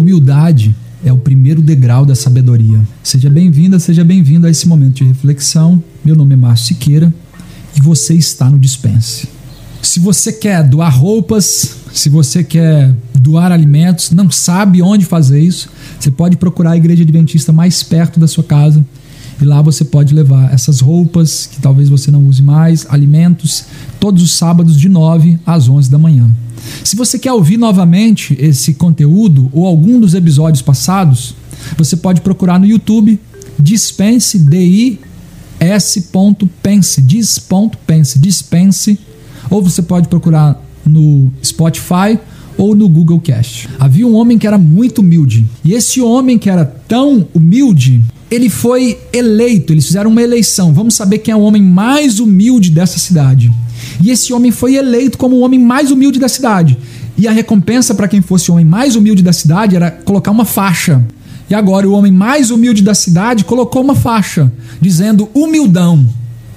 humildade é o primeiro degrau da sabedoria. Seja bem-vinda, seja bem-vindo a esse momento de reflexão. Meu nome é Márcio Siqueira e você está no Dispense. Se você quer doar roupas, se você quer doar alimentos, não sabe onde fazer isso, você pode procurar a igreja adventista mais perto da sua casa e lá você pode levar essas roupas que talvez você não use mais, alimentos, todos os sábados de 9 às 11 da manhã. Se você quer ouvir novamente esse conteúdo ou algum dos episódios passados, você pode procurar no YouTube Dispense D-I-S.pense, dis.pense, dispense, ou você pode procurar no Spotify ou no Google Cast. Havia um homem que era muito humilde, e esse homem que era tão humilde, ele foi eleito, eles fizeram uma eleição. Vamos saber quem é o homem mais humilde dessa cidade. E esse homem foi eleito como o homem mais humilde da cidade. E a recompensa para quem fosse o homem mais humilde da cidade era colocar uma faixa. E agora o homem mais humilde da cidade colocou uma faixa dizendo humildão.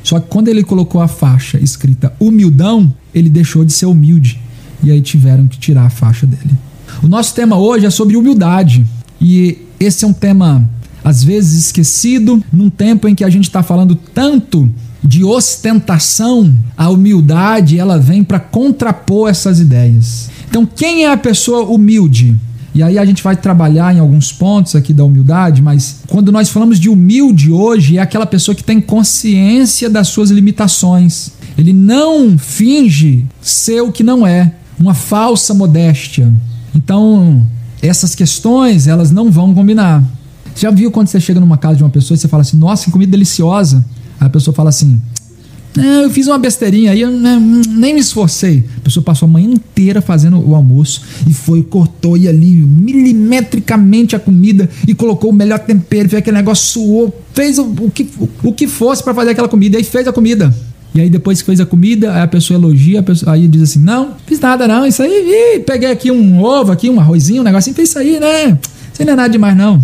Só que quando ele colocou a faixa escrita humildão, ele deixou de ser humilde. E aí tiveram que tirar a faixa dele. O nosso tema hoje é sobre humildade. E esse é um tema às vezes esquecido, num tempo em que a gente está falando tanto de ostentação, a humildade ela vem para contrapor essas ideias. Então, quem é a pessoa humilde? E aí a gente vai trabalhar em alguns pontos aqui da humildade, mas quando nós falamos de humilde hoje, é aquela pessoa que tem consciência das suas limitações. Ele não finge ser o que não é, uma falsa modéstia. Então, essas questões, elas não vão combinar. Já viu quando você chega numa casa de uma pessoa e você fala assim, nossa, que comida deliciosa? Aí a pessoa fala assim, eu fiz uma besteirinha aí, eu nem me esforcei. A pessoa passou a manhã inteira fazendo o almoço e foi, cortou e ali milimetricamente a comida e colocou o melhor tempero, fez aquele negócio, suou, fez o, o que, o, o que fosse para fazer aquela comida e fez a comida. E aí depois que fez a comida, aí a pessoa elogia, a pessoa, aí diz assim, não, fiz nada não, isso aí, peguei aqui um ovo, aqui um arrozinho, um negocinho, fez isso aí, né? Isso não é nada demais não.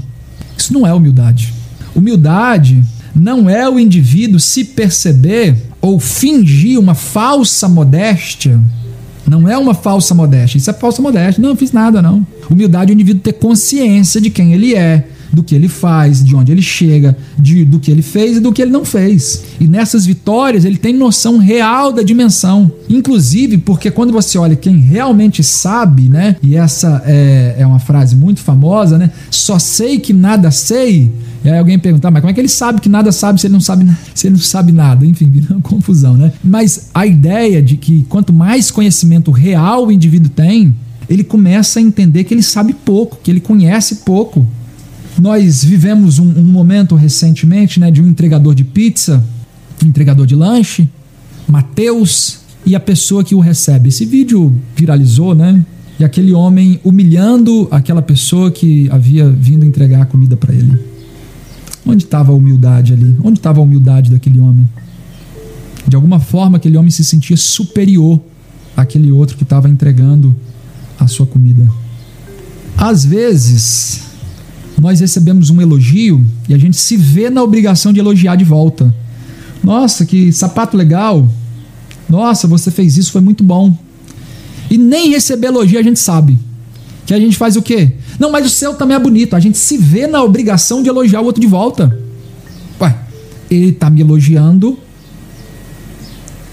Isso não é humildade. Humildade não é o indivíduo se perceber ou fingir uma falsa modéstia. Não é uma falsa modéstia. Isso é falsa modéstia. Não, fiz nada, não. Humildade é o indivíduo ter consciência de quem ele é, do que ele faz, de onde ele chega, de, do que ele fez e do que ele não fez. E nessas vitórias ele tem noção real da dimensão. Inclusive porque quando você olha quem realmente sabe, né? E essa é, é uma frase muito famosa, né? Só sei que nada sei. E aí alguém perguntar, mas como é que ele sabe que nada sabe se ele não sabe, se ele não sabe nada? Enfim, vira uma confusão, né? Mas a ideia de que quanto mais conhecimento real o indivíduo tem, ele começa a entender que ele sabe pouco, que ele conhece pouco. Nós vivemos um, um momento recentemente né, de um entregador de pizza, um entregador de lanche, Mateus, e a pessoa que o recebe. Esse vídeo viralizou, né? E aquele homem humilhando aquela pessoa que havia vindo entregar a comida para ele. Onde estava a humildade ali? Onde estava a humildade daquele homem? De alguma forma, aquele homem se sentia superior àquele outro que estava entregando a sua comida. Às vezes, nós recebemos um elogio e a gente se vê na obrigação de elogiar de volta. Nossa, que sapato legal. Nossa, você fez isso, foi muito bom. E nem receber elogio a gente sabe. Que a gente faz o quê? Não, mas o seu também é bonito. A gente se vê na obrigação de elogiar o outro de volta. Ué, ele está me elogiando.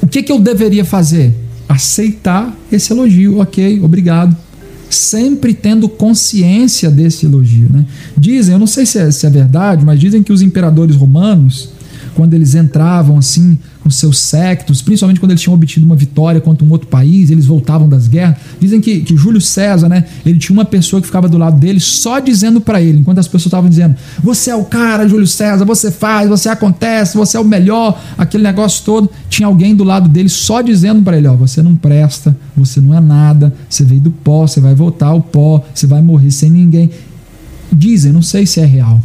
O que, que eu deveria fazer? Aceitar esse elogio. Ok, obrigado sempre tendo consciência desse elogio. Né? Dizem, eu não sei se é, se é verdade, mas dizem que os imperadores romanos, quando eles entravam assim com seus sectos, principalmente quando eles tinham obtido uma vitória contra um outro país, eles voltavam das guerras. Dizem que, que Júlio César, né, ele tinha uma pessoa que ficava do lado dele só dizendo para ele, enquanto as pessoas estavam dizendo: Você é o cara, Júlio César, você faz, você acontece, você é o melhor, aquele negócio todo. Tinha alguém do lado dele só dizendo para ele: Ó, você não presta, você não é nada, você veio do pó, você vai voltar ao pó, você vai morrer sem ninguém. Dizem, não sei se é real.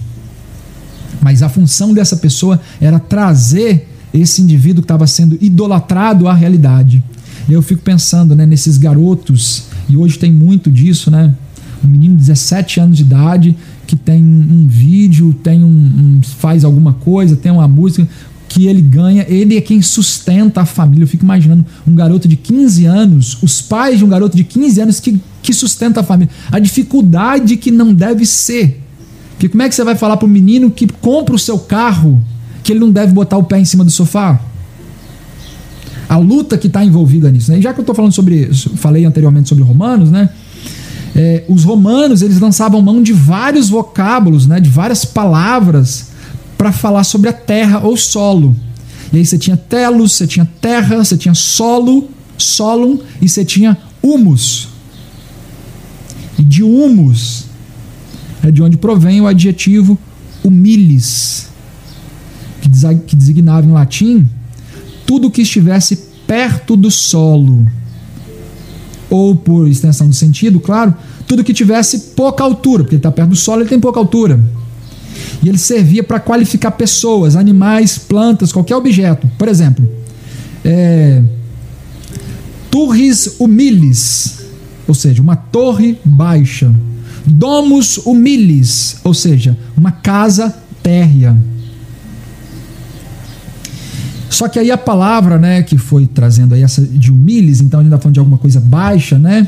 Mas a função dessa pessoa era trazer esse indivíduo que estava sendo idolatrado à realidade. Eu fico pensando né, nesses garotos, e hoje tem muito disso, né? Um menino de 17 anos de idade que tem um vídeo, tem um, um, faz alguma coisa, tem uma música, que ele ganha, ele é quem sustenta a família. Eu fico imaginando um garoto de 15 anos, os pais de um garoto de 15 anos que, que sustenta a família. A dificuldade que não deve ser. Porque como é que você vai falar para o menino que compra o seu carro que ele não deve botar o pé em cima do sofá? A luta que está envolvida nisso. Né? Já que eu estou falando sobre. Falei anteriormente sobre romanos, né? É, os romanos eles lançavam mão de vários vocábulos, né, de várias palavras para falar sobre a terra ou solo. E aí você tinha telos, você tinha terra, você tinha solo, solum e você tinha humus. E de humus é de onde provém o adjetivo humilis, que designava em latim tudo que estivesse perto do solo. Ou, por extensão do sentido, claro, tudo que tivesse pouca altura, porque ele está perto do solo, ele tem pouca altura. E ele servia para qualificar pessoas, animais, plantas, qualquer objeto. Por exemplo, é, turris humilis, ou seja, uma torre baixa. Domus humilis, ou seja, uma casa térrea. Só que aí a palavra, né, que foi trazendo aí essa de humilis, então a gente está falando de alguma coisa baixa, né?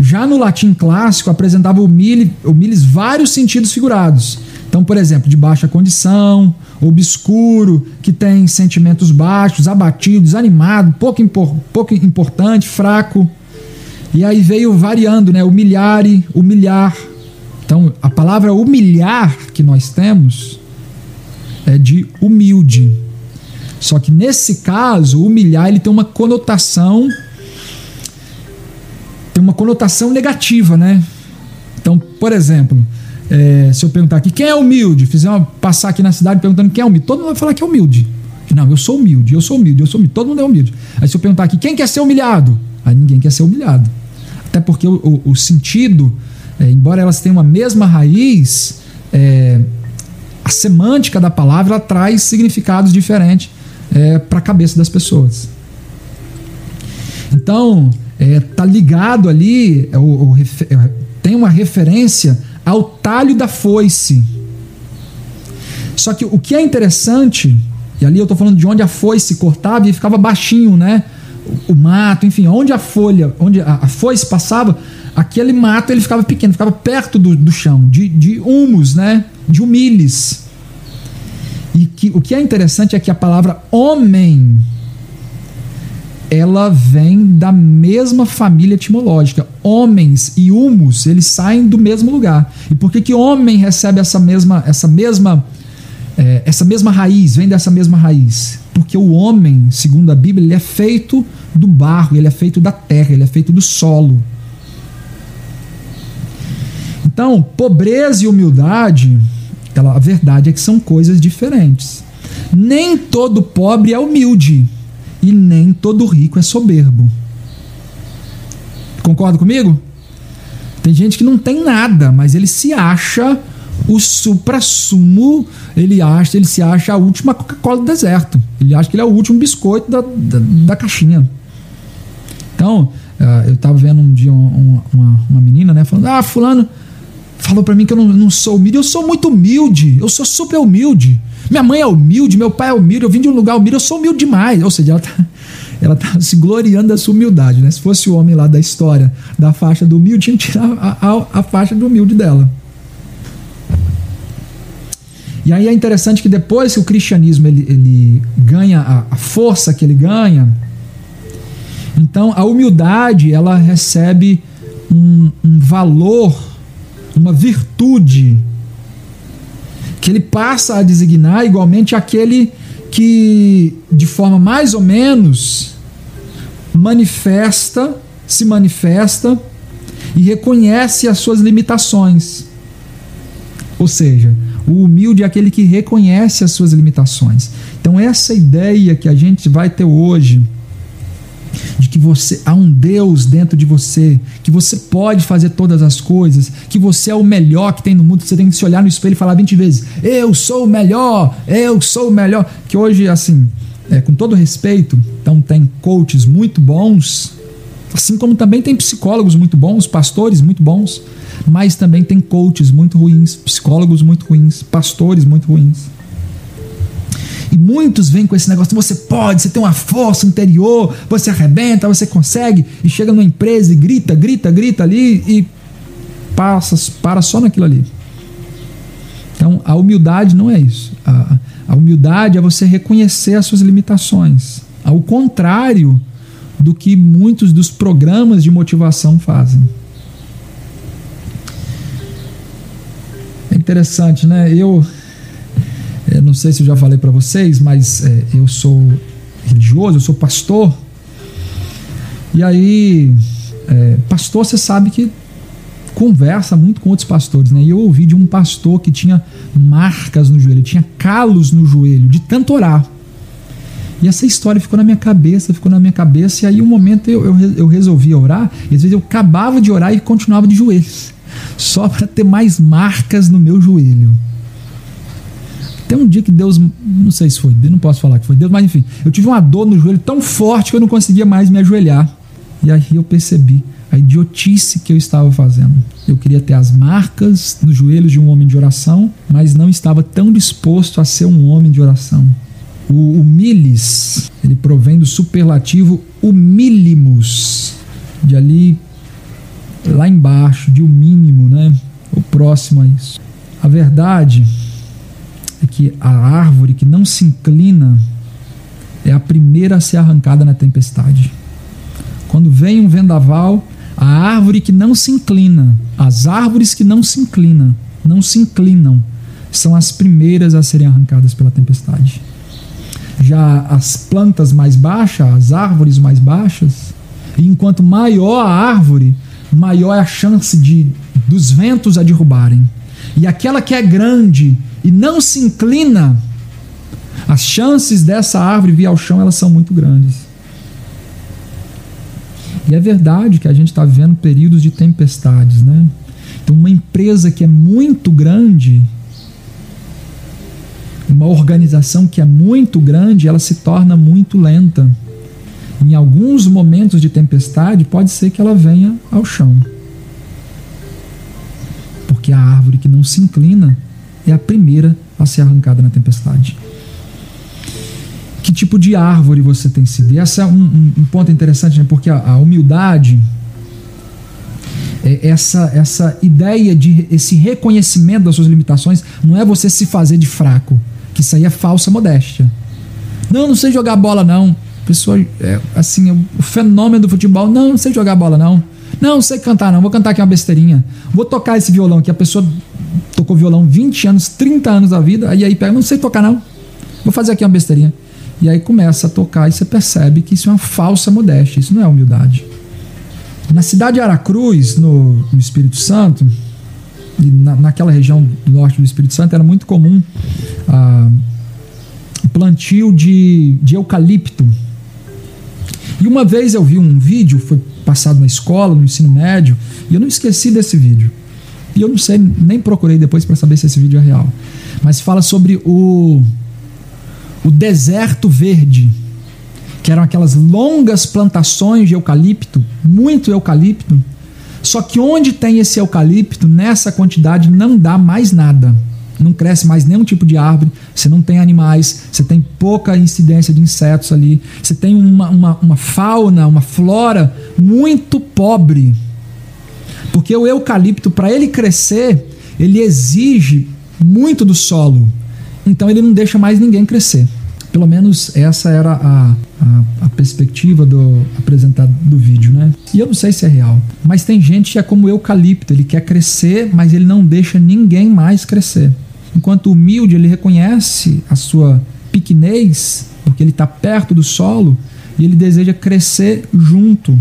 Já no latim clássico, apresentava o milis vários sentidos figurados. Então, por exemplo, de baixa condição, obscuro, que tem sentimentos baixos, abatido, desanimado, pouco, impor, pouco importante, fraco. E aí veio variando, né? Humilhare, humilhar. Então, a palavra humilhar que nós temos é de humilde. Só que nesse caso, humilhar ele tem uma conotação tem uma conotação negativa, né? Então, por exemplo, é, se eu perguntar aqui quem é humilde, fizer uma, passar aqui na cidade perguntando quem é humilde, todo mundo vai falar que é humilde. Não, eu sou humilde, eu sou humilde, eu sou humilde, todo mundo é humilde. Aí se eu perguntar aqui quem quer ser humilhado, aí ninguém quer ser humilhado. Até porque o, o, o sentido, é, embora elas tenham a mesma raiz, é, a semântica da palavra traz significados diferentes é, para a cabeça das pessoas. Então, é, tá ligado ali, é, o, o, é, tem uma referência ao talho da foice. Só que o que é interessante, e ali eu estou falando de onde a foice cortava e ficava baixinho, né? O, o mato, enfim, onde a folha, onde a, a, foice passava, aquele mato ele ficava pequeno, ficava perto do, do chão, de, de humus, né? De humiles. E que, o que é interessante é que a palavra homem ela vem da mesma família etimológica. Homens e humus, eles saem do mesmo lugar. E por que que homem recebe essa mesma essa mesma é, essa mesma raiz, vem dessa mesma raiz? Porque o homem, segundo a Bíblia, ele é feito do barro, ele é feito da terra, ele é feito do solo. Então, pobreza e humildade, ela, a verdade é que são coisas diferentes. Nem todo pobre é humilde e nem todo rico é soberbo. Concorda comigo? Tem gente que não tem nada, mas ele se acha o supra-sumo, ele acha, ele se acha a última Coca-Cola do deserto. Ele acha que ele é o último biscoito da, da, da caixinha. Então, uh, eu estava vendo um dia uma, uma, uma, menina, né, falando: Ah, Fulano falou para mim que eu não, não sou humilde. Eu sou muito humilde, eu sou super humilde. Minha mãe é humilde, meu pai é humilde, eu vim de um lugar humilde, eu sou humilde demais. Ou seja, ela está ela tá se gloriando da sua humildade. Né? Se fosse o homem lá da história da faixa do humilde, tinha que tirar a, a, a faixa do humilde dela. E aí é interessante que depois que o cristianismo ele, ele ganha a, a força que ele ganha, então a humildade ela recebe um, um valor, uma virtude que ele passa a designar igualmente aquele que, de forma mais ou menos, manifesta, se manifesta e reconhece as suas limitações. Ou seja, o humilde é aquele que reconhece as suas limitações. Então, essa ideia que a gente vai ter hoje de que você há um Deus dentro de você, que você pode fazer todas as coisas, que você é o melhor que tem no mundo, você tem que se olhar no espelho e falar 20 vezes: "Eu sou o melhor, eu sou o melhor". Que hoje assim, é, com todo respeito, então tem coaches muito bons, assim como também tem psicólogos muito bons, pastores muito bons, mas também tem coaches muito ruins, psicólogos muito ruins, pastores muito ruins. E muitos vêm com esse negócio: você pode, você tem uma força interior, você arrebenta, você consegue, e chega numa empresa e grita, grita, grita ali e passa, para só naquilo ali. Então, a humildade não é isso. A, a humildade é você reconhecer as suas limitações. Ao contrário do que muitos dos programas de motivação fazem. É interessante, né? Eu, não sei se eu já falei para vocês, mas é, eu sou religioso, eu sou pastor. E aí, é, pastor, você sabe que conversa muito com outros pastores, né? E eu ouvi de um pastor que tinha marcas no joelho, tinha calos no joelho, de tanto orar. E essa história ficou na minha cabeça, ficou na minha cabeça, e aí um momento eu, eu, eu resolvi orar, e às vezes eu acabava de orar e continuava de joelhos, só para ter mais marcas no meu joelho. Até um dia que Deus, não sei se foi, não posso falar que foi Deus, mas enfim, eu tive uma dor no joelho tão forte que eu não conseguia mais me ajoelhar. E aí eu percebi a idiotice que eu estava fazendo. Eu queria ter as marcas nos joelhos de um homem de oração, mas não estava tão disposto a ser um homem de oração. O humilis, ele provém do superlativo humilimus, de ali lá embaixo, de o um mínimo, né? O próximo a isso. A verdade é que a árvore que não se inclina é a primeira a ser arrancada na tempestade. Quando vem um vendaval, a árvore que não se inclina, as árvores que não se inclinam, não se inclinam, são as primeiras a serem arrancadas pela tempestade. Já as plantas mais baixas, as árvores mais baixas, enquanto maior a árvore, maior é a chance de dos ventos a derrubarem. E aquela que é grande e não se inclina, as chances dessa árvore vir ao chão elas são muito grandes. E é verdade que a gente está vivendo períodos de tempestades, né? Então, uma empresa que é muito grande, uma organização que é muito grande, ela se torna muito lenta. Em alguns momentos de tempestade, pode ser que ela venha ao chão. Porque a árvore que não se inclina é a primeira a ser arrancada na tempestade. Que tipo de árvore você tem sido? E esse é um, um, um ponto interessante, né? porque a, a humildade é essa, essa ideia de esse reconhecimento das suas limitações não é você se fazer de fraco que isso aí é falsa modéstia. Não, não sei jogar bola, não. Pessoa, é, assim, o fenômeno do futebol, não, não sei jogar bola, não. Não, não sei cantar, não. Vou cantar aqui uma besteirinha. Vou tocar esse violão aqui. A pessoa tocou violão 20 anos, 30 anos da vida, e aí pega, não sei tocar, não. Vou fazer aqui uma besteirinha. E aí começa a tocar e você percebe que isso é uma falsa modéstia, isso não é humildade. Na cidade de Aracruz, no, no Espírito Santo, na, naquela região do norte do Espírito Santo era muito comum ah, plantio de, de eucalipto. E uma vez eu vi um vídeo, foi passado na escola, no ensino médio, e eu não esqueci desse vídeo. E eu não sei, nem procurei depois para saber se esse vídeo é real. Mas fala sobre o, o deserto verde, que eram aquelas longas plantações de eucalipto, muito eucalipto, só que onde tem esse eucalipto, nessa quantidade não dá mais nada. Não cresce mais nenhum tipo de árvore, você não tem animais, você tem pouca incidência de insetos ali, você tem uma, uma, uma fauna, uma flora muito pobre. Porque o eucalipto, para ele crescer, ele exige muito do solo. Então ele não deixa mais ninguém crescer. Pelo menos essa era a, a, a, perspectiva do apresentado do vídeo, né? E eu não sei se é real, mas tem gente que é como o eucalipto, ele quer crescer, mas ele não deixa ninguém mais crescer. Enquanto o humilde, ele reconhece a sua pequenez, porque ele está perto do solo, e ele deseja crescer junto,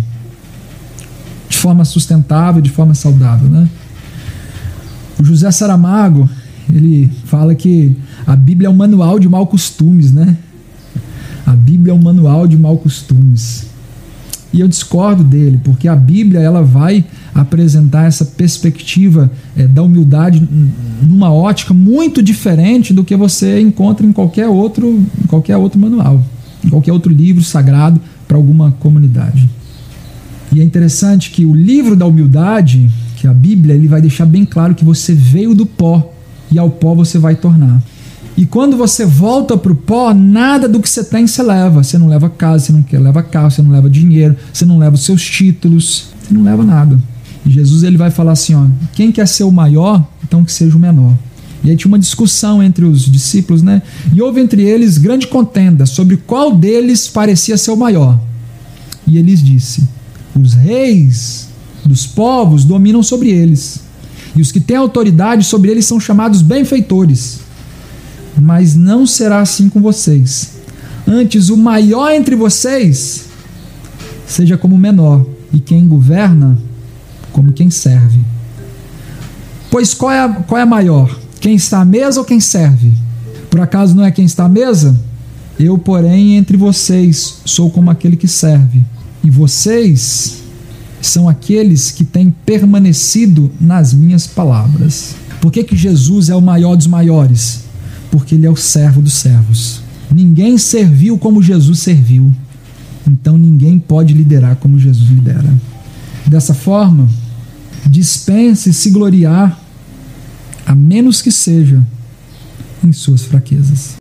de forma sustentável, de forma saudável, né? O José Saramago, ele fala que a Bíblia é um manual de mal costumes, né? A Bíblia é um manual de mal costumes. E eu discordo dele, porque a Bíblia ela vai apresentar essa perspectiva é, da humildade numa ótica muito diferente do que você encontra em qualquer outro, qualquer outro manual, em qualquer outro livro sagrado para alguma comunidade. E é interessante que o livro da humildade, que é a Bíblia, ele vai deixar bem claro que você veio do pó e ao pó você vai tornar. E quando você volta para o pó, nada do que você tem você leva. Você não leva casa, você não leva carro, você não leva dinheiro, você não leva os seus títulos, você não leva nada. E Jesus ele vai falar assim: ó, quem quer ser o maior, então que seja o menor. E aí tinha uma discussão entre os discípulos, né? E houve entre eles grande contenda sobre qual deles parecia ser o maior. E eles disse: Os reis dos povos dominam sobre eles, e os que têm autoridade sobre eles são chamados benfeitores. Mas não será assim com vocês. Antes, o maior entre vocês seja como o menor, e quem governa, como quem serve. Pois qual é qual é maior? Quem está à mesa ou quem serve? Por acaso não é quem está à mesa? Eu, porém, entre vocês sou como aquele que serve. E vocês são aqueles que têm permanecido nas minhas palavras. Por que, que Jesus é o maior dos maiores? Porque ele é o servo dos servos. Ninguém serviu como Jesus serviu. Então ninguém pode liderar como Jesus lidera. Dessa forma, dispense se gloriar a menos que seja em suas fraquezas.